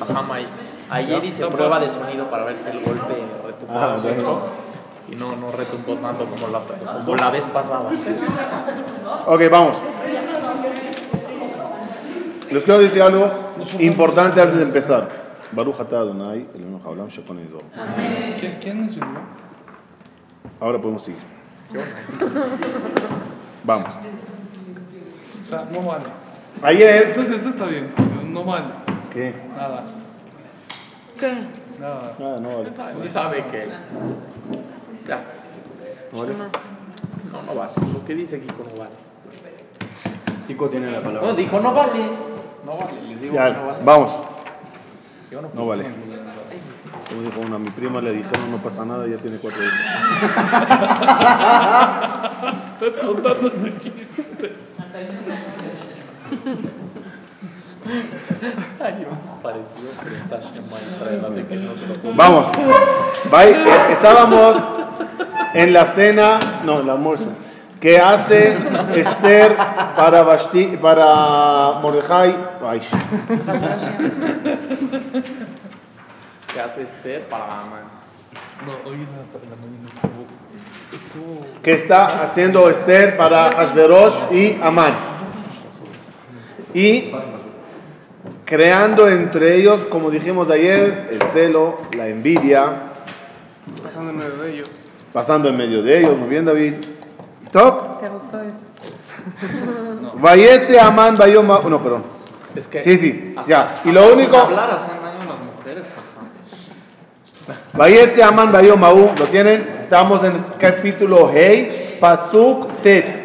Ajá, Ayer hice prueba de sonido para ver si el golpe retumbaba Ah, mucho. bueno. Y no, no retumbó tanto como la, como la vez pasada. Ok, vamos. Les quiero decir algo importante antes de empezar. Baruch atah Adonai, Eloheinu haolam zor. ¿Quién, enseñó? Ahora podemos seguir. Vamos. O sea, no vale. Ayer. Entonces, esto está bien. No vale. ¿Qué? Nada. Nada. Nada, no vale. Él sabe que. Ya. ¿No vale? No, no vale. Lo que dice Kiko no vale. Chico tiene la palabra. No, dijo no vale. No vale. Les digo que no Ya, vale. vamos. Yo no, No vale. Como dijo una, a mi prima le dijeron no pasa nada, ya tiene cuatro hijos. Estás contando ese chiste. Ay, yo parecido, pero está Shema Israel, así que no se lo puedo. Vamos. Bye. Estábamos en la cena, no, el almuerzo, que hace Esther para, Vashti, para Mordejai. Ay, ¿Qué hace Esther para Amán? Que está haciendo Esther para Hashverosh y Amán. Y creando entre ellos, como dijimos ayer, el celo, la envidia, Pasando en medio de ellos. pasando en medio de ellos. Muy bien, David. ¿Top? ¿Te gustó eso? Vayetse Amán Bayom Ma- No, perdón. Es que. Sí, sí, hasta- ya. Y lo único- hablar hacen daño las mujeres. Vayetse Amán Bayom Maú. ¿Lo tienen? Estamos en el capítulo Hey, Pasuk Tet.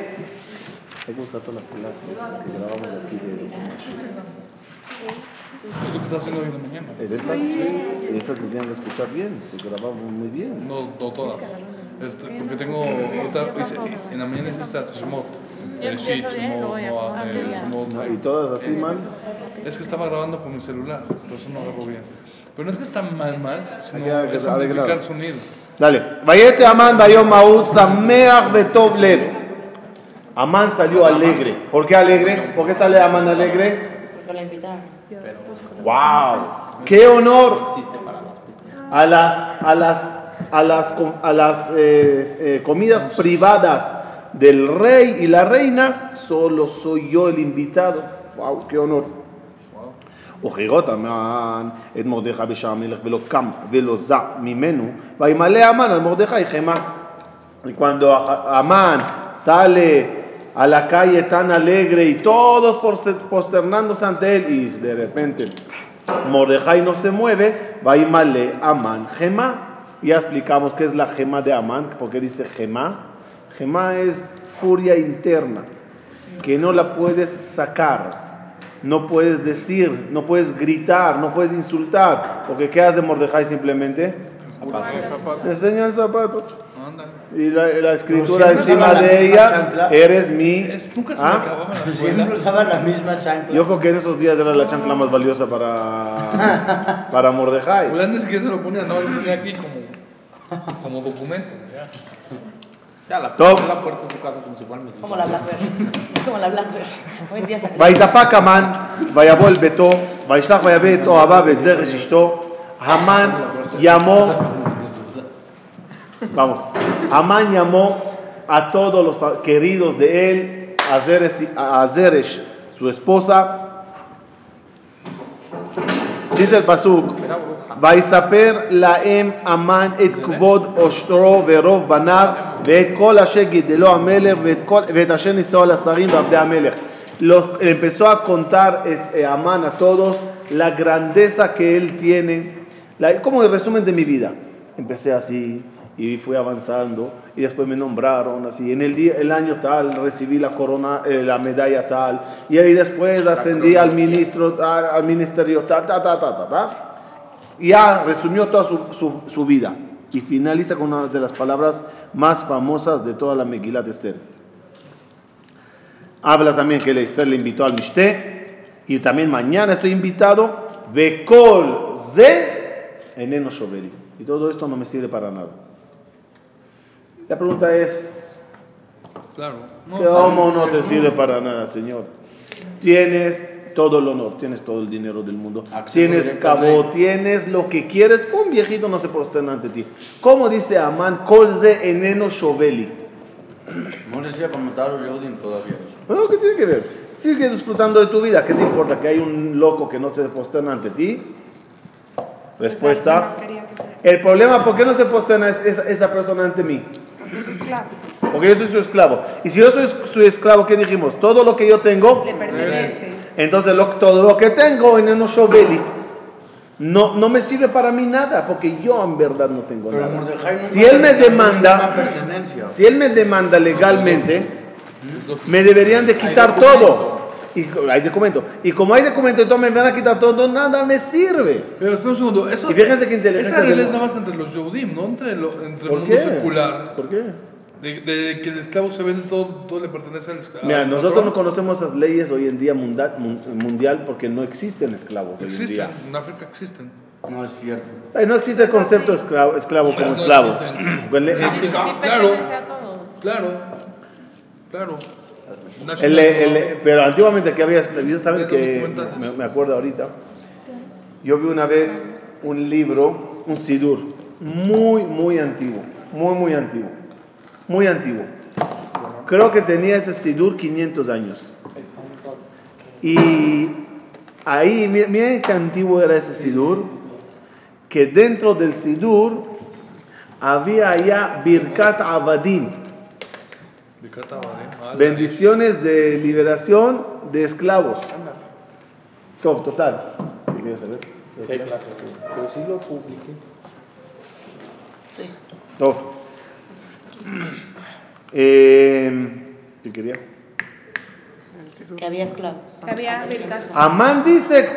Buscar todas las clases que grabamos aquí de Es lo que está haciendo hoy en la mañana. ¿Es esas? Esas que escuchar bien, se grabamos muy bien. No, no todas. Este, porque tengo. otra- hice- en la mañana hice estas Shemot. Yo El empiezo Shit, bien, Shemot, eh. Y todas así mal. Es que estaba grabando con mi celular, por eso no agarro bien. Pero no es que está mal, mal, sino es amplificar sonido. Dale. Vayetse Amán Bayom Maú Sameach Betov Lev. Amán salió alegre. ¿Por qué alegre? ¿Por qué sale Amán alegre? Porque la invitaron. ¡Wow! ¡Qué honor! A las, a las, a las, com- a las eh, eh, comidas privadas del rey y la reina, solo soy yo el invitado. ¡Wow! ¡Qué honor! וכירות המן את מרדכי בשער המלך ולא קם ולא זע ממנו וימלא המן על מרדכי חמא. Y cuando Amán sale a la calle tan alegre y todos porse- posternándose ante él y de repente Mordejai no se mueve, va y male Amán gema. Ya explicamos qué es la gema de Amán, porque dice gema. Gema es furia interna, que no la puedes sacar. No puedes decir, no puedes gritar, no puedes insultar, porque ¿qué hace Mordejai simplemente? Le enseña el zapato. Y la, la escritura encima de ella, chancla. eres mi... Es, nunca se ¿Ah? me acababa la Siempre usaba la misma chancla. Yo creo que en esos días era la chancla más valiosa para, para Mordejai. Pues ni siquiera se lo ponía, no, aquí como, como documento. ya. Ya, la, Top. la puerta de su casa como si fuera mi Como la Blackberry. Es como la Blackberry. Hoy en día se ויתפק המן, ויבוא אל ביתו, וישלח ויבא את אוהביו ואת זרש אשתו, המן ימו, vamos, Amán llamó a todos los fa- queridos de él, a Zeresh, a Zeresh, su esposa, dice el pasuk, ויספר להם המן את כבוד עושרו ורוב בניו ואת כל אשר גידלו המלך ואת, כל, ואת אשר נישאו על השרים ועבדי המלך. Los- empezó a contar este, Amán a todos la grandeza que él tiene, la- como el resumen de mi vida. Empecé así y fui avanzando y después me nombraron así. En el, día, el año tal recibí la corona, eh, la medalla tal y ahí después ascendí al ministro, tal, al ministerio tal, ta, ta, ta, ta, ta y ya resumió toda su, su- su vida. Y finaliza con una de las palabras más famosas de toda la Megilat de Esther. Habla también que Esther le invitó al Mishté. Y también mañana estoy invitado. Vekol ze eneno shoveli. Y todo esto no me sirve para nada. La pregunta es, Claro. No, ¿cómo no te sirve para nada, Señor? Tienes todo el honor, tienes todo el dinero del mundo, Acceso tienes cabo, tienes lo que quieres. Un viejito no se posterna ante ti. ¿Cómo dice Amán? Colze eneno shoveli. No les iba a matar a Yodin todavía. Bueno, ¿qué tiene que ver? Sigue disfrutando de tu vida. ¿Qué te importa que hay un loco que no se posterna ante ti? Respuesta. El problema, ¿por qué no se posterna es- esa, esa persona ante mí? Esclavo. Porque yo soy su esclavo. Y si yo soy su esclavo, ¿qué dijimos? Todo lo que yo tengo, Le pertenece. entonces lo- todo lo que tengo en el Shoveli no, no me sirve para mí nada, porque yo en verdad no tengo Pero nada. Si él me demanda, si él me demanda legalmente, me deberían de quitar todo. Y hay documento. Y como hay documento, entonces me van a quitar todo, nada me sirve. Pero espera un segundo. Eso, Y fíjense qué inteligencia Esa regla es nada más entre los Yehudim, no entre, lo- entre el ¿Por mundo qué? secular. ¿Por qué? De, de que el esclavo se vende todo, todo le pertenece al esclavo. Mira, nosotros no conocemos esas leyes hoy en día mundial, mun- mundial porque no existen esclavos hoy en Existen, día. en África existen. No es cierto. Sea, no existe el concepto esclavo, esclavo como No, esclavo. existen. Pues Sí, Sí, claro, claro, claro. El- el- pero antiguamente que había esclavitud, ¿saben que me, me acuerdo ahorita? Yo vi una vez un libro, un sidur, muy, muy antiguo, muy, muy antiguo, muy antiguo. Creo que tenía ese sidur 500 años. Y ahí, mi- miren qué antiguo era ese sidur, que dentro del sidur había ya Birkat Abadim, bendiciones de liberación de esclavos. Todo, total. ¿Qué quieres saber? Pero sí lo publiqué. Sí. Todo. Eh, ¿Qué quería? Que había esclavos. Que había Hace 500 años. Amán dice.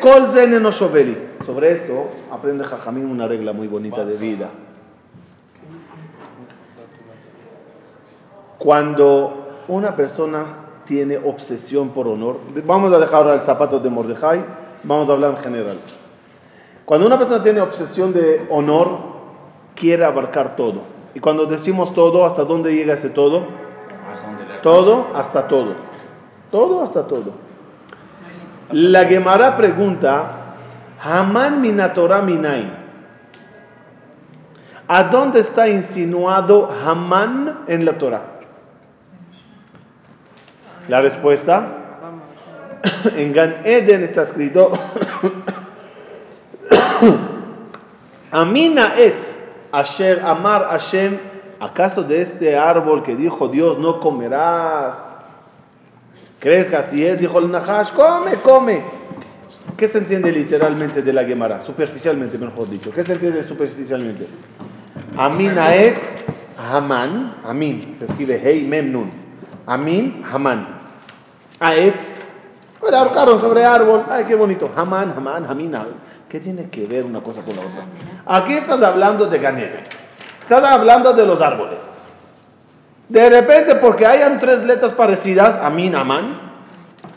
Sobre esto aprende Jajamín una regla muy bonita de vida. Cuando una persona tiene obsesión por honor, vamos a dejar ahora el zapato de Mordejai, vamos a hablar en general. Cuando una persona tiene obsesión de honor, quiere abarcar todo. Y cuando decimos todo, ¿hasta dónde llega ese todo? Todo hasta todo. Todo hasta todo. La Gemara pregunta, Haman minatora minain. ¿A dónde está insinuado Haman en la Torah? La respuesta, en Gan Eden está escrito, Amina etz asher amar Hashem, ¿acaso de este árbol que dijo Dios no comerás? ¿Crees que así es? Dijo el Nahash, come, come. ¿Qué se entiende literalmente de la Gemara? Superficialmente, mejor dicho. ¿Qué se entiende superficialmente? Amin Aetz Haman. Amin. Se escribe Hey Mem Nun. Amin Haman. Aetz. Bueno, ahorcaron sobre árbol. Ay, qué bonito. Haman, Haman, Hamin. ¿Qué tiene que ver una cosa con la otra? Aquí estás hablando de Ganede. Estás hablando de los árboles. De repente, porque hayan tres letras parecidas, Amin, Aman,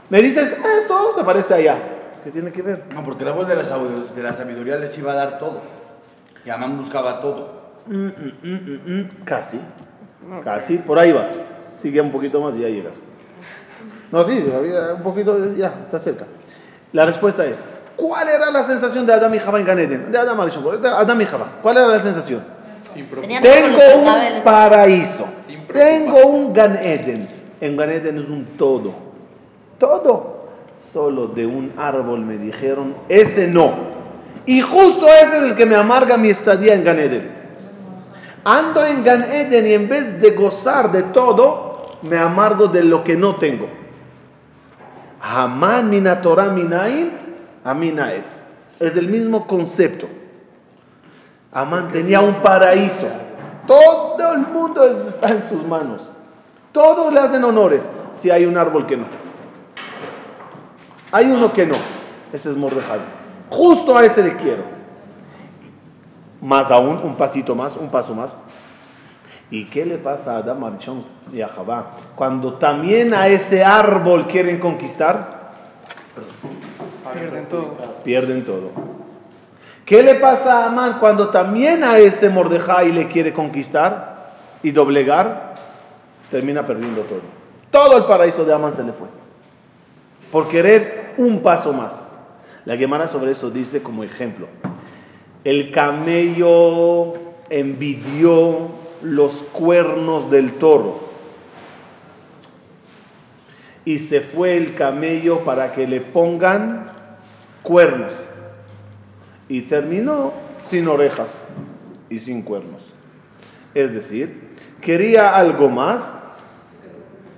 me dices, esto se parece allá. ¿Qué tiene que ver? No, porque la voz de la, de la sabiduría les iba a dar todo. Y Amán buscaba todo. Casi. Casi. Por ahí vas. Sigue un poquito más y ya llegas. No, sí, todavía un poquito, ya, está cerca. La respuesta es, ¿cuál era la sensación de Adam y Java en Ganeden? De Adam, de Adam y Java. ¿Cuál era la sensación? Sin Tengo un paraíso. Sin. Tengo un Gan Eden. En Gan Eden es un todo. Todo. Solo de un árbol me dijeron, ese no. Y justo ese es el que me amarga mi estadía en Gan Eden. Ando en Gan Eden y en vez de gozar de todo, me amargo de lo que no tengo. Haman mina Torah minain, amina etz. Es el mismo concepto. Amán tenía un paraíso. Todo el mundo está en sus manos. Todos le hacen honores. Si hay un árbol que no. Hay uno que no. Ese es Mordejai. Justo a ese le quiero. Más aún, un pasito más, un paso más. ¿Y qué le pasa a Adam y a Javá? Cuando también a ese árbol quieren conquistar, Pierden todo. pierden todo. ¿Qué le pasa a Amán cuando también a ese Mordejai le quiere conquistar y doblegar? Termina perdiendo todo. Todo el paraíso de Amán se le fue. Por querer un paso más. La Gemara sobre eso dice como ejemplo. El camello envidió los cuernos del toro. Y se fue el camello para que le pongan cuernos. Y terminó sin orejas y sin cuernos. Es decir, quería algo más.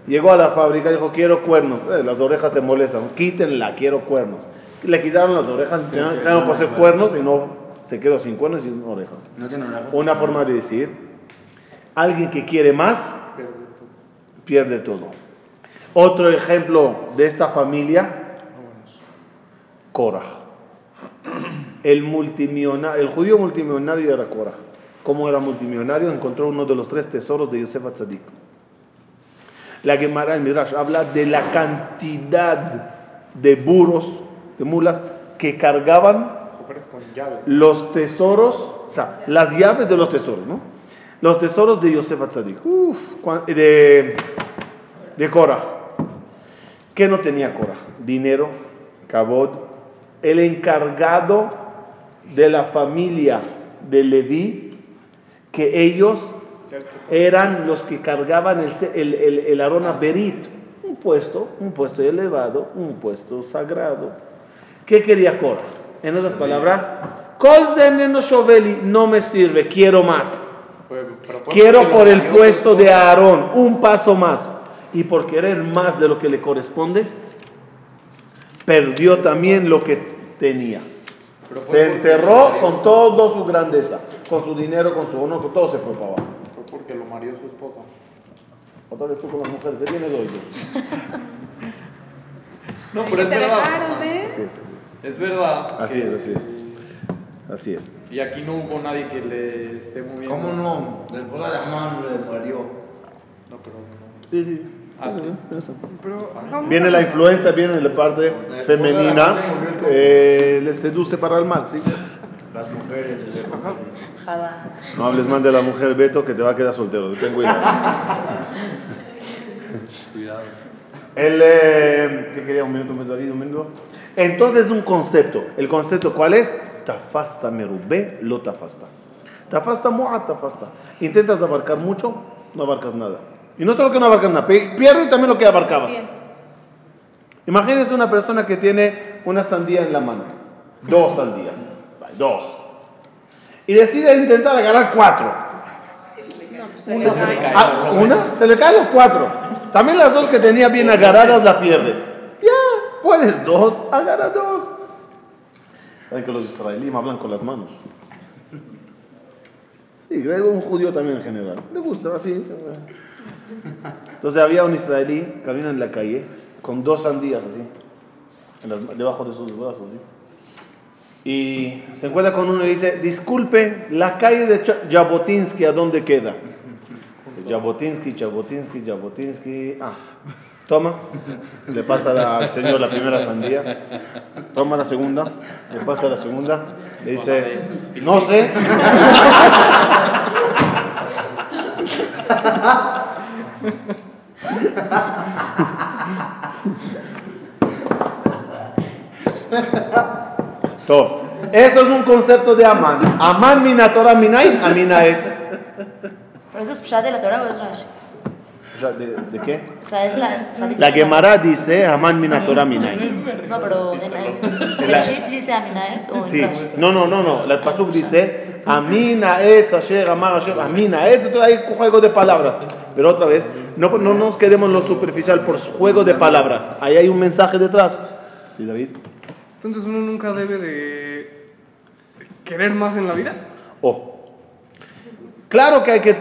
Llegó a la fábrica y dijo, quiero cuernos. Eh, las orejas te molestan. Quítenla, quiero cuernos. Le quitaron las orejas, tengo no que hacer cuernos y no se quedó sin cuernos y sin orejas. No tiene orejas. Una forma de decir, alguien que quiere más, pierde todo. Otro ejemplo de esta familia, Korah. El, multimillonario, el judío multimillonario era Korah. ¿Cómo era multimillonario? Encontró uno de los tres tesoros de Yosef Atzadik. La Gemara, el Midrash, habla de la cantidad de burros, de mulas, que cargaban los tesoros, o sea, las llaves de los tesoros, ¿no? Los tesoros de Yosef Atzadik. Uf, de, de Korah. ¿Qué no tenía Korah? Dinero, cabod. El encargado de la familia de Leví, que ellos eran los que cargaban el, el, el, el Arona Berit. Un puesto, un puesto elevado, un puesto sagrado. ¿Qué quería Korah? En otras palabras, no me sirve, quiero más. Quiero por el puesto de Aarón, un paso más. Y por querer más de lo que le corresponde, perdió también lo que tenía. Se enterró con toda su grandeza, con su dinero, con su honor, con todo se fue para abajo. Fue porque lo marió su esposa. Otra vez tú con las mujeres, ¿qué tienes hoy? No, pero es verdad. ¿eh? Es, verdad. es. Así es, así es. Así es. Y aquí no hubo nadie que le esté moviendo. ¿Cómo no? La esposa de Amán le murió. No, pero no. Sí, sí. Ah, sí. eso. Pero Viene la influencia, viene la parte La femenina, eh, le seduce para el mal, ¿sí? Las mujeres. No hables mal de la mujer, Beto, que te va a quedar soltero. Ten cuidado. Cuidado. El, eh, ¿Qué quería? ¿Un minuto, un minuto, ahí, un minuto? Entonces, un concepto. ¿El concepto cuál es? Tafasta merubé, lo tafasta. Tafasta moa, tafasta. Intentas abarcar mucho, no abarcas nada. Y no solo que no abarcas nada, pierde también lo que abarcabas. Imagínense una persona que tiene una sandía en la mano. Dos sandías. Dos. Y decide intentar agarrar cuatro. Una se le cae. Ah, una, se le caen los cuatro. También las dos que tenía bien agarradas la pierde. Ya, puedes dos, agarra dos. Saben que los israelíes hablan con las manos. Sí, creo que un judío también en general. Le gusta así. Entonces había un israelí camina en la calle con dos sandías así, en las- debajo de sus brazos. ¿sí? Y se encuentra con uno y dice, disculpe, la calle de Jabotinsky, ¿a dónde queda? Jabotinsky, Jabotinsky, Jabotinsky. Ah, toma. Le pasa al señor la primera sandía. Toma la segunda. Le pasa la segunda. Le dice, no sé. Top. Eso es un concepto de Amán. Amán mina Torah minait, amina etz. ¿Pero eso es de la Torah o es? O sea, ¿De, de qué? O sea, es la... o sea, dice La Gemara dice Amán mina Torah minait. No, pero en el... ¿El La- Shit dice Aminaet o en Sí. No, no, no, no. El pasuk dice Amina etz asher amar asher amina etz. Entonces hay un juego de palabras. Pero otra vez, no, no nos quedemos en lo superficial por juego de palabras. Ahí hay un mensaje detrás. Sí, David. Entonces uno nunca debe de querer más en la vida. Oh. Claro que hay que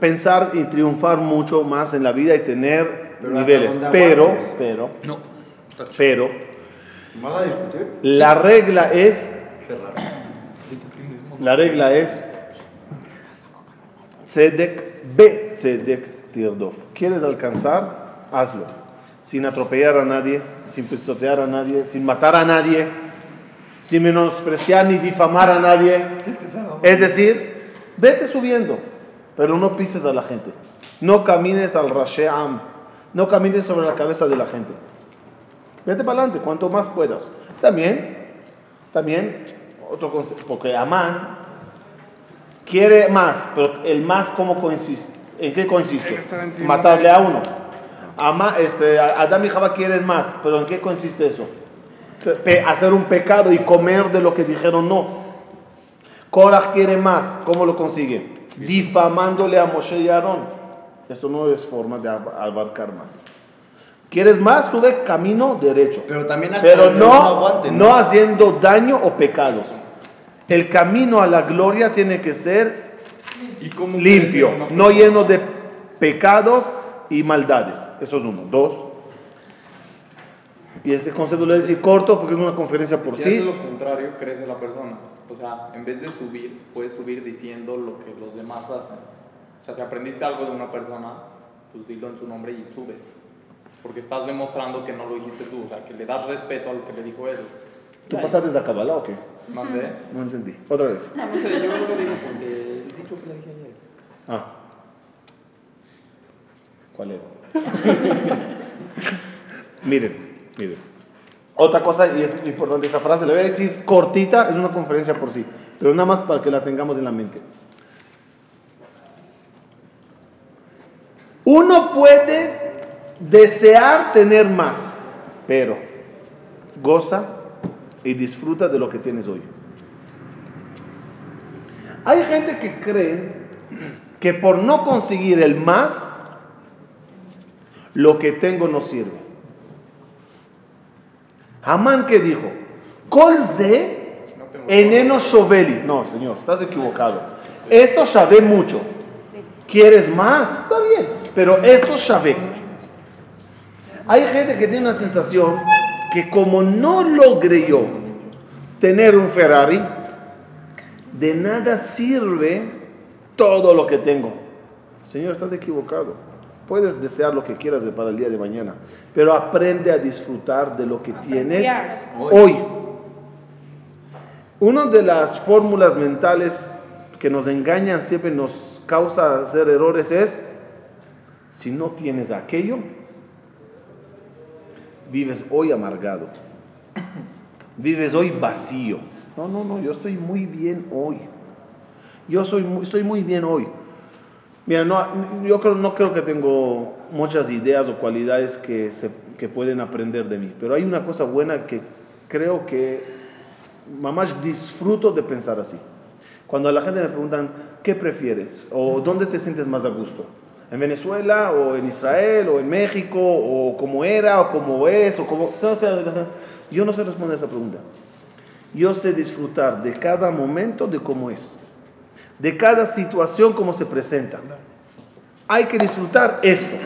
pensar y triunfar mucho más en la vida y tener Pero niveles, pero, aguantes. pero, No. pero, ¿Vas a discutir? la regla es, la regla es, tzedek be tzedek tirdof. ¿Quieres alcanzar? Hazlo. Sin atropellar a nadie, sin pisotear a nadie, sin matar a nadie. sin menospreciar ni difamar a nadie. Es decir, vete subiendo, pero no pises a la gente. No camines al Rasheam, no camines sobre la cabeza de la gente. Vete para adelante, cuanto más puedas. También, también, otro concepto, porque Amán quiere más, pero el más, ¿cómo consiste? ¿En qué consiste? Matarle a uno. Ama, este, Adán y Java quieren más, pero ¿en qué consiste eso? Hacer un pecado y comer de lo que dijeron no. Korah quiere más, ¿cómo lo consigue? Difamándole a Moshe y Aarón. Eso no es forma de ab- abarcar más. ¿Quieres más? Sube camino derecho. Pero también hasta Pero no, aguante, ¿no? no haciendo daño o pecados. El camino a la gloria tiene que ser ¿Y cómo limpio, no lleno de pecados y maldades. Eso es uno. Dos. Y este concepto lo voy a decir corto porque es una conferencia por Si haces sí. lo contrario, crece la persona. O sea, en vez de subir, puedes subir diciendo lo que los demás hacen. O sea, si aprendiste algo de una persona, pues dilo en su nombre y subes. Porque estás demostrando que no lo dijiste tú, o sea, que le das respeto a lo que le dijo él. ¿Tú pasaste de Kabbalah o qué? Mandé. No entendí. Otra vez. No, no sé, yo lo digo porque el dicho que le dije ayer. Ah. ¿Cuál era? miren, miren. Otra cosa, y es importante esa frase, le voy a decir cortita, es una conferencia por sí, pero nada más para que la tengamos en la mente. Uno puede desear tener más, pero goza y disfruta de lo que tienes hoy. Hay gente que cree que por no conseguir el más, lo que tengo no sirve. Hamán que dijo, Colze eneno shoveli. No, señor, estás equivocado. Esto sabe mucho. ¿Quieres más? Está bien, pero esto sabe. Hay gente que tiene una sensación que como no logré yo tener un Ferrari, de nada sirve todo lo que tengo. Señor, estás equivocado. Puedes desear lo que quieras de para el día de mañana, pero aprende a disfrutar de lo que tienes hoy. Una de las fórmulas mentales que nos engañan, siempre nos causa hacer errores es, si no tienes aquello, vives hoy amargado, vives hoy vacío. No, no, no, yo estoy muy bien hoy. Yo soy, estoy muy bien hoy. Mira, no, yo creo, no creo que tengo muchas ideas o cualidades que, se, que pueden aprender de mí, pero hay una cosa buena que creo que, mamás, disfruto de pensar así. Cuando a la gente me preguntan, ¿qué prefieres? ¿O dónde te sientes más a gusto? ¿En Venezuela o en Israel o en México o cómo era o cómo es o cómo... Yo no sé responder esa pregunta. Yo sé disfrutar de cada momento de cómo es, de cada situación como se presenta. Hay que disfrutar esto.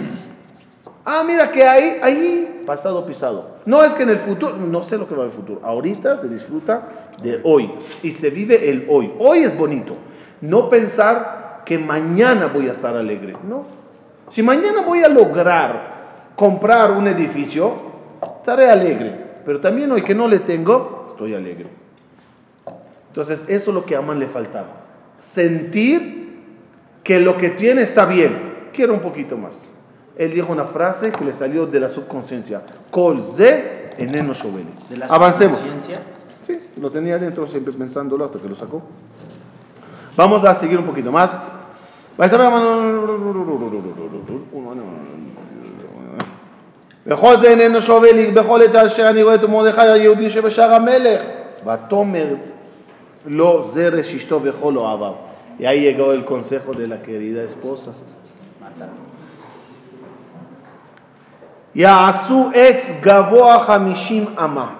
Ah, mira que hay ahí pasado pisado. No es que en el futuro, no sé lo que va en el futuro. Ahorita se disfruta de hoy y se vive el hoy. Hoy es bonito. No pensar que mañana voy a estar alegre. No. Si mañana voy a lograr comprar un edificio, estaré alegre. Pero también hoy que no le tengo, estoy alegre. Entonces, eso es lo que a Amán le faltaba Sentir que lo que tiene está bien. Quiero un poquito más. Él dijo una frase que le salió de la subconsciencia. Kol ze eneno shoveli. De la Avancemos. conciencia. Sí, lo tenía adentro siempre pensándolo hasta que lo sacó. Vamos a seguir un poquito más. בכל זה איננו שווה לי, בכל עת אשר אני רואה את מרדכי היהודי שבשער המלך. ותאמר lo Y ahí llegó el consejo de la querida esposa. Yaasu etz gavoa hamishim ama.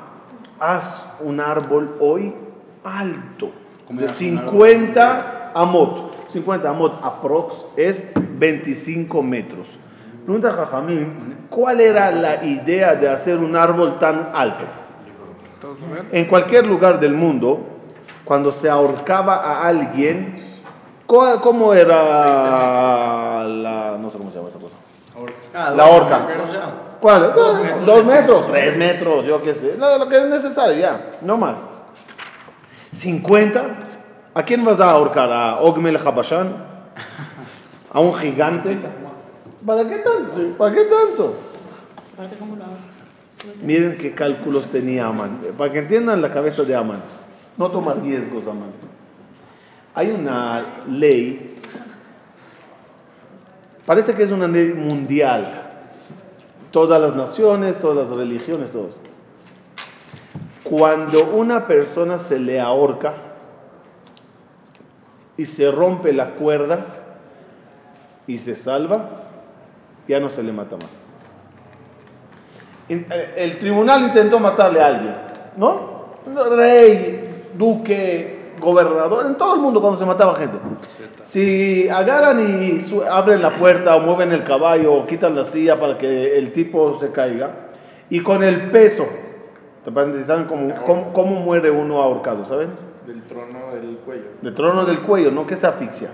Haz un árbol hoy alto, de 50 amot. 50 amot aprox es 25 metros. Pregunta Jajamín, ¿cuál era la idea de hacer un árbol tan alto? En cualquier lugar del mundo, cuando se ahorcaba a alguien, ¿cuál- ¿cómo era la... no sé cómo se llama esa cosa? Ah, La horca. ¿Cuál? Dos metros Dos metros, tres metros, yo qué sé. Lo, lo que es necesario, ya, no más. 50. ¿A quién vas a ahorcar? ¿A Ogmel Habashan? ¿A un gigante? ¿Para qué tanto? ¿Para qué tanto? Aparte, ¿cómo lo hago? Miren qué cálculos tenía Amán. Para que entiendan la cabeza de Amán. No toma riesgos, Amán. Hay una ley, parece que es una ley mundial. Todas las naciones, todas las religiones, todos. Cuando una persona se le ahorca y se rompe la cuerda y se salva, ya no se le mata más. Eh, El tribunal intentó matarle a alguien, ¿no? Rey, duque, gobernador, en todo el mundo cuando se mataba gente. Si agarran y abren la puerta o mueven el caballo o quitan la silla para que el tipo se caiga, y con el peso, ¿te? ¿saben cómo, cómo, cómo muere uno ahorcado? ¿Saben? Del trono del cuello. del trono del cuello, no que se asfixia.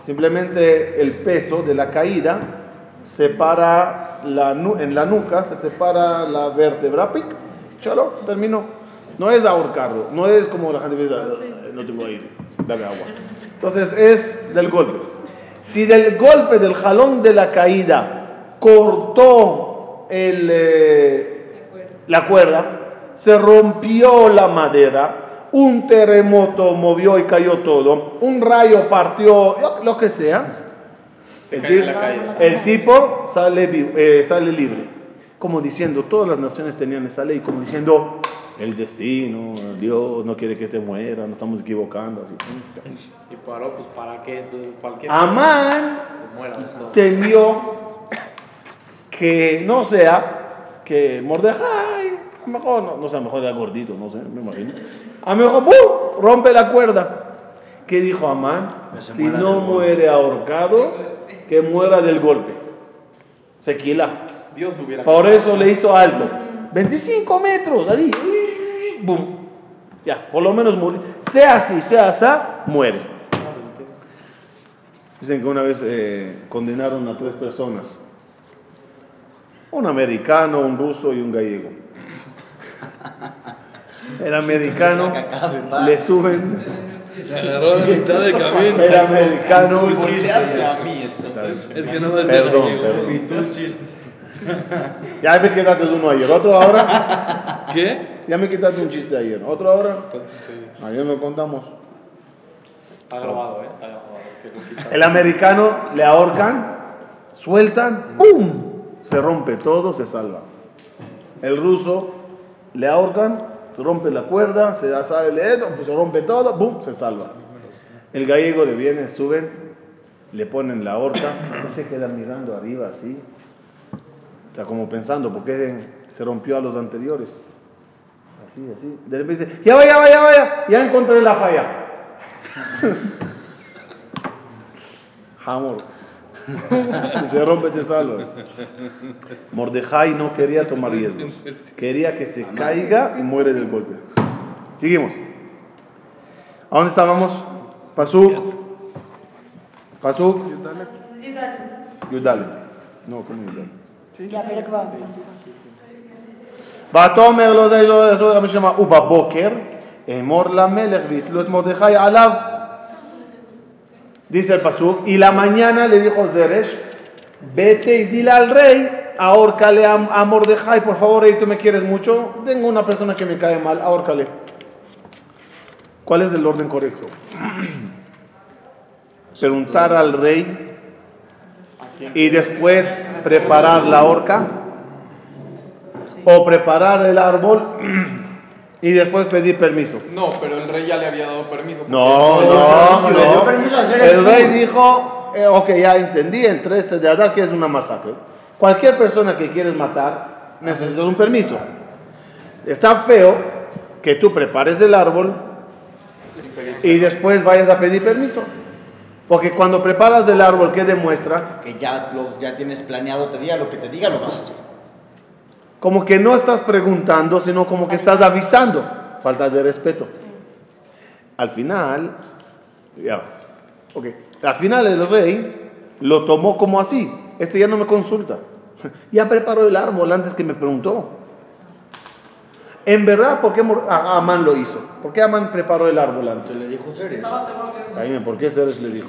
Simplemente el peso de la caída separa la en la nuca, se separa la vértebra, pic, chalo, terminó. No es ahorcarlo, no es como la gente piensa, "Ah, no tengo aire, dame agua. Entonces es del golpe. Si del golpe del jalón de la caída cortó el, eh, la cuerda, se rompió la madera, un terremoto movió y cayó todo, un rayo partió, lo, que sea, el, tipo sale, eh, sale libre. Como diciendo, todas las naciones tenían esa ley, como diciendo, el destino, Dios no quiere que te muera, nos estamos equivocando. Así. Y paró, pues para qué, pues cualquier Amán temió que no sea que Mordejai, a lo mejor, no, no sé, a lo mejor era gordito, no sé, me imagino. A lo mejor, ¡pum! rompe la cuerda. ¿Qué dijo Amán? Si no muere ahorcado, que muera del golpe. Sequila. Dios lo hubiera Por eso le hizo alto. 25 metros, así. ¡Bum! Ya, por lo menos murió. Sea así, sea así, muere. Dicen que una vez eh, condenaron a tres personas. Un americano, un ruso y un gallego. El americano le suben. Agarró a la mitad del camino. El americano. Es que no me Perdón, perdón. Ya me quitaste uno ayer, otro ahora. ¿Qué? Ya me quitaste un chiste ayer, otro ahora. Ayer lo contamos. Está grabado, ¿eh? Está grabado. El americano le ahorcan, sueltan, ¡pum! Se rompe todo, se salva. El ruso le ahorcan, se rompe la cuerda, se da sale el pues se rompe todo, ¡pum! Se salva. El gallego le viene, suben, le ponen la horca, él se queda mirando arriba así. O sea, como pensando, ¿por qué se rompió a los anteriores? Así, así. De repente dice, ya vaya, vaya, vaya, ya encontré la falla. Hamor. Si se rompe, te salvas. Mordejai no quería tomar riesgos. Quería que se caiga y muere del golpe. Seguimos. ¿A dónde estábamos? Pasuk. Pasuk. Yudalet. No, ¿cómo Yudalet? Ya, pero que va. ותאמר לו זה לא יעזור גם שמה ובבוקר אמור למלך ויתלו את מרדכי עליו dice el pasuk y la mañana le dijo Zeresh vete y dile al rey ahórcale a, a Mordejai por favor rey tú me quieres mucho tengo una persona que me cae mal ahórcale ¿cuál es el orden correcto? preguntar al rey y después preparar la horca o preparar el árbol y después pedir permiso. No, pero el rey ya le había dado permiso. No, el rey- no, le dio no. permiso a hacer El el rey dijo, eh, ok, ya entendí, el 13 de Adar que es una masacre. Cualquier persona que quieres matar necesita un permiso. Está feo que tú prepares el árbol y después vayas a pedir permiso. Porque cuando preparas el árbol, ¿qué demuestra? Que ya, lo, ya tienes planeado, te diga lo que te diga, lo vas a hacer. Como que no estás preguntando, sino como que estás avisando. Falta de respeto. Al final, ya, ok. Al final el rey lo tomó como así. Este ya no me consulta. Ya preparó el árbol antes que me preguntó. En verdad, ¿por qué Amán lo hizo? ¿Por qué Amán preparó el árbol antes? Se le dijo Ceres. Jaime, ¿por qué Ceres le dijo?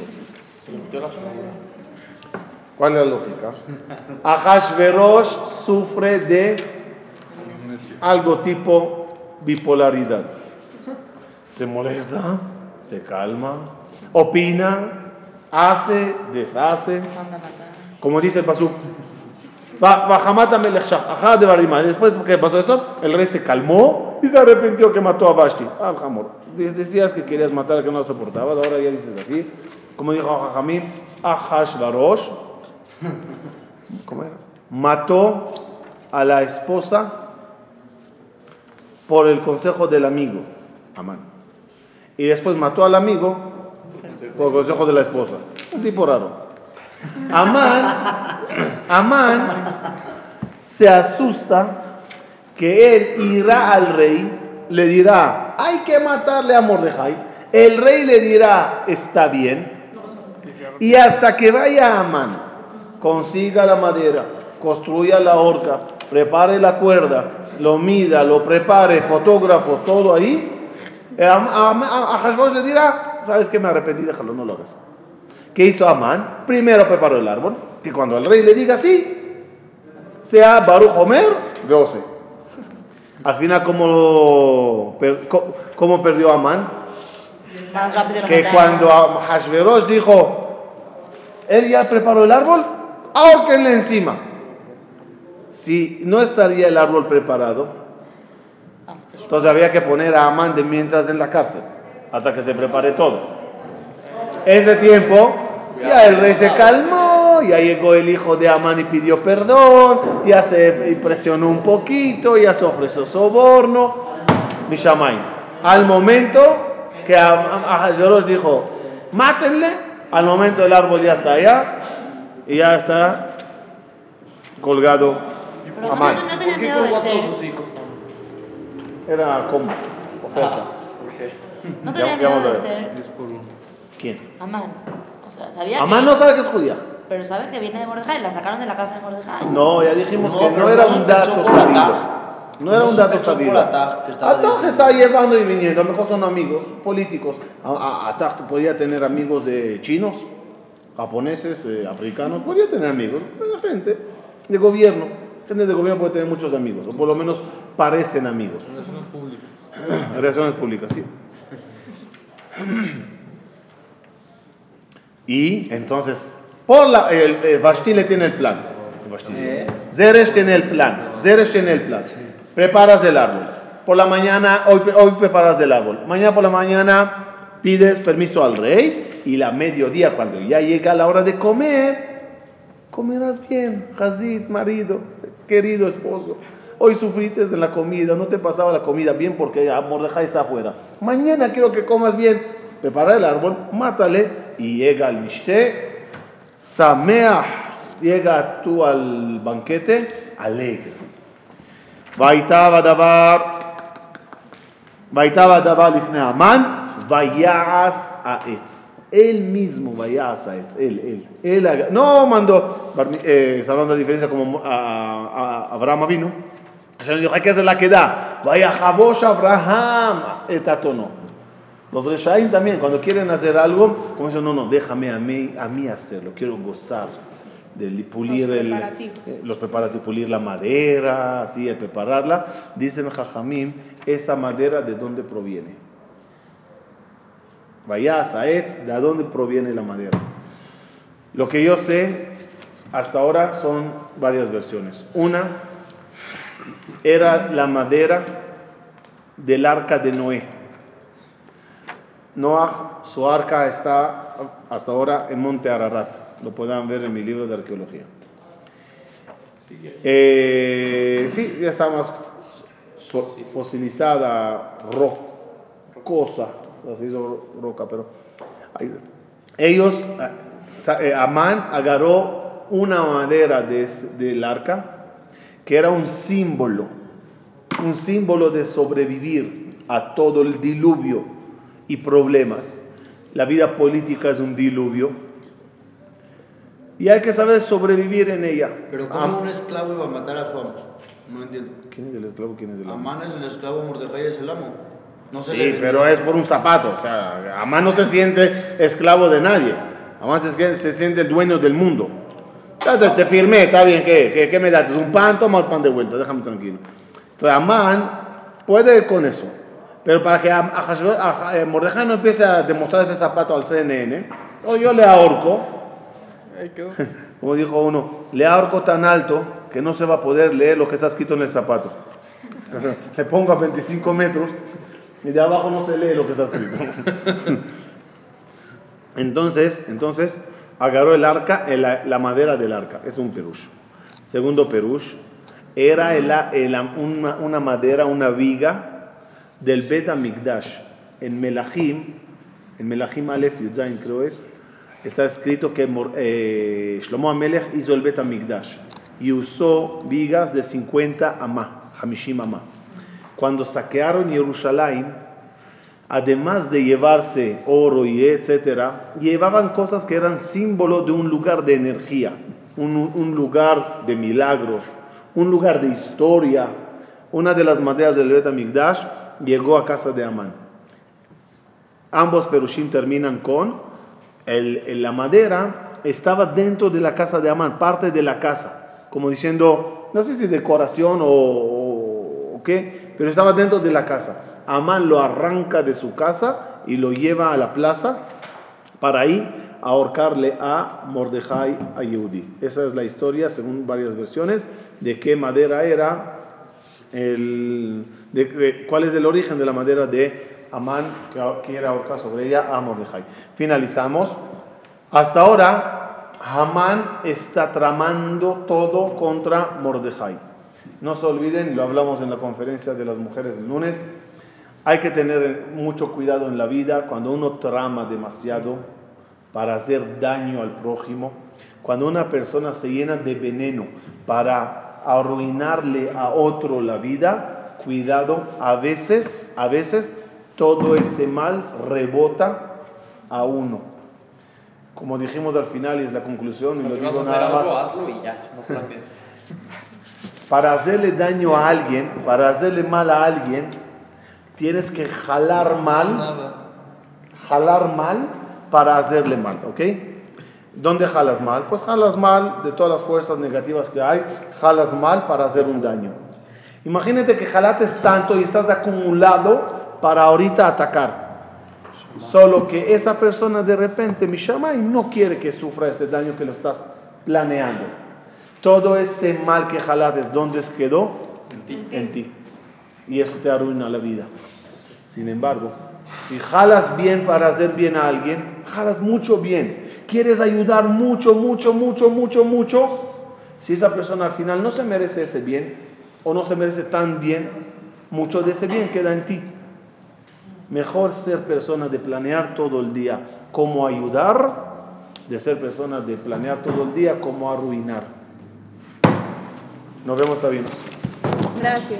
¿Cuál es la lógica? Ahashverosh sufre de algo tipo bipolaridad. Se molesta, se calma, opina, hace, deshace. Como dice el pasú. Después que pasó eso, el rey se calmó y se arrepintió que mató a Vashti. Al Hamor. Decías que querías matar, que no lo soportabas, ahora ya dices así. Como dijo Jajamim, Ahashvarosh, ¿cómo era? Mató a la esposa por el consejo del amigo, Amán. Y después mató al amigo por el consejo de la esposa. Un tipo raro. Amán, Amán se asusta que él irá al rey, le dirá, hay que matarle a Mordejai. El rey le dirá, está bien. Y hasta que vaya Amán, consiga la madera, construya la horca, prepare la cuerda, lo mida, lo prepare, fotógrafos, todo ahí. eh, A, a, a- a Hashbosh le dirá, sabes que me arrepentí, déjalo, no lo hagas. ¿Qué hizo Amán? Primero preparó el árbol, que cuando el rey le diga sí, sea Baruch Homer, Beose. Al final, ¿cómo, per- cómo perdió Amán? Más rápido lo Que cuando Hashverosh dijo, él ya preparó el árbol, ahórquenle encima. Si no estaría el árbol preparado, entonces había que poner a Amán de mientras en la cárcel, hasta que se prepare todo. Ese tiempo, ya el rey se calmó, ya llegó el hijo de Amán y pidió perdón, ya se impresionó un poquito, ya se ofreció soborno, Mishamay. Al momento que Ahasverosh dijo, mátenle, al momento el árbol ya está allá y ya está colgado Pero Amán. no, no tenía ¿Por qué miedo de todos este. sus hijos? Era como oferta. No tenía ya miedo vamos a de ver. Esther. 10 por 1. ¿Quién? Amán. O sea, sabía Amán que. no sabe que es judía. Pero sabe que viene de Mordejai. La sacaron de la casa de Mordejai. No, ya dijimos No, que no era no un sospechó dato por sabido. Ataj. No era No un dato sospechó por sabido. Ataj, que estaba Ataj diciendo. estaba llevando y viniendo. A lo mejor son amigos políticos. A- a- Ataj podía tener amigos de chinos, japoneses, eh, africanos. Podía tener amigos. Buena gente de gobierno. Gente de gobierno puede tener muchos amigos. O por lo menos parecen amigos. Relaciones públicas. Relaciones públicas, sí. Y entonces, por la, el, el Vashti le tiene el plan. Vashti. Zeresh tiene el plan. Zeresh tiene el plan. Preparas el árbol. Por la mañana, hoy, hoy preparas el árbol. Mañana por la mañana pides permiso al rey. Y la mediodía, cuando ya llega la hora de comer, comerás bien. Hazid, marido, querido esposo. Hoy sufriste en la comida, no te pasaba la comida bien porque Mordejai está afuera. Mañana quiero que comas bien. Prepara el árbol, mátale y llega al mishte. Sameach, llega tú al banquete alegre. Vaitaba davar, vaitaba davar lifnei Amán, vayas a Etz. Él mismo vayas a Etz, él, él. él haga- no mandó, eh, hablando de diferencia como a, Abraham vino. Hashem le dijo, hay que hacer la que da. Vaya Jabosh Abraham, etatono. Los Reshaim también, cuando quieren hacer algo, como dicen, no, no, déjame a mí, a mí hacerlo, quiero gozar de li- pulir Los el- preparativos. eh, los preparativos, pulir la madera, así, el prepararla. Dicen Jajamim, esa madera de dónde proviene. Vaya Saetz, de dónde proviene la madera. Lo que yo sé hasta ahora son varias versiones. Una era la madera del arca de Noé. Noah, su arca está hasta ahora en Monte Ararat. Lo puedan ver en mi libro de arqueología. Eh, sí, ya está más fosilizada, rocosa. Se hizo ro- roca, pero. ahí- ellos, sa- eh, Amán agarró una madera de del arca que era un símbolo, un símbolo de sobrevivir a todo el diluvio y problemas. La vida política es un diluvio. y hay que saber sobrevivir en ella. Pero Am- ¿cómo un esclavo iba a matar a su amo? No entiendo. ¿Quién es el esclavo? ¿Quién es el amo? Amán es el esclavo, Mordejai es el amo. No se Sí, pero es por un zapato. O sea, Amán no se siente esclavo de nadie. Amán se, siente- se siente el dueño del mundo. Ya te, te firmé, está bien, ¿qué, qué, qué me das? ¿Un pan? Toma el pan de vuelta, déjame tranquilo. Entonces Amán puede con eso. Pero para que a, a Hashve- a- a- Mordejai no empiece a demostrar ese zapato al CNN, o yo le ahorco, como dijo uno, le ahorco tan alto que no se va a poder leer lo que está escrito en el zapato. O sea, le pongo a 25 metros y de abajo no se lee lo que está escrito. Entonces, entonces agarró el arca, el- la madera del arca, es un perush. Segundo perush, era el- el- una, una madera, una viga del Bet Amigdash. En Melahim, en Melahim Aleph Yudzain creo es, está escrito que eh, Shlomo Amelech hizo el Bet Amigdash y usó vigas de 50 amá, Hamishim amá. Cuando saquearon Jerusalén, además de llevarse oro y etcétera, llevaban cosas que eran símbolo de un lugar de energía, un, un lugar de milagros, un lugar de historia. Una de las maderas del Bet Amigdash llegó a casa de Amán. Ambos perushim terminan con el- la madera estaba dentro de la casa de Amán, parte de la casa, como diciendo, no sé si decoración o- o qué, pero estaba dentro de la casa. Amán lo arranca de su casa y lo lleva a la plaza para ahí ahorcarle a Mordejai a Yehudi. Esa es la historia, según varias versiones, de qué madera era, el, de, cuál es el origen de la madera de Amán que quiere ahorcar sobre ella a Mordejai. Finalizamos. Hasta ahora, Amán está tramando todo contra Mordejai. No se olviden, lo hablamos en la conferencia de las mujeres del lunes, hay que tener mucho cuidado en la vida cuando uno trama demasiado para hacer daño al prójimo, cuando una persona se llena de veneno para arruinarle a otro la vida, cuidado, a veces, a veces todo ese mal rebota a uno. Como dijimos al final y es la conclusión y lo Si vas digo nada algo, más. hazlo y ya, no cambies. Para hacerle daño a alguien, para hacerle mal a alguien, tienes que jalar mal, jalar mal para hacerle mal, ¿ok? ¿Dónde jalas mal? Pues jalas mal de todas las fuerzas negativas que hay, jalas mal para hacer un daño. Imagínate que jalates tanto y estás acumulado para ahorita atacar. Solo que esa persona de repente, mi y no quiere que sufra ese daño que lo estás planeando. Todo ese mal que jalates, ¿dónde quedó? En ti. En ti. Y eso te arruina la vida. Sin embargo, si jalas bien para hacer bien a alguien, jalas mucho bien. Quieres ayudar mucho, mucho, mucho, mucho, mucho. Si esa persona al final no se merece ese bien o no se merece tan bien, mucho de ese bien queda en ti. Mejor ser persona de planear todo el día cómo ayudar, de ser persona de planear todo el día cómo arruinar. Nos vemos, Sabino. Gracias.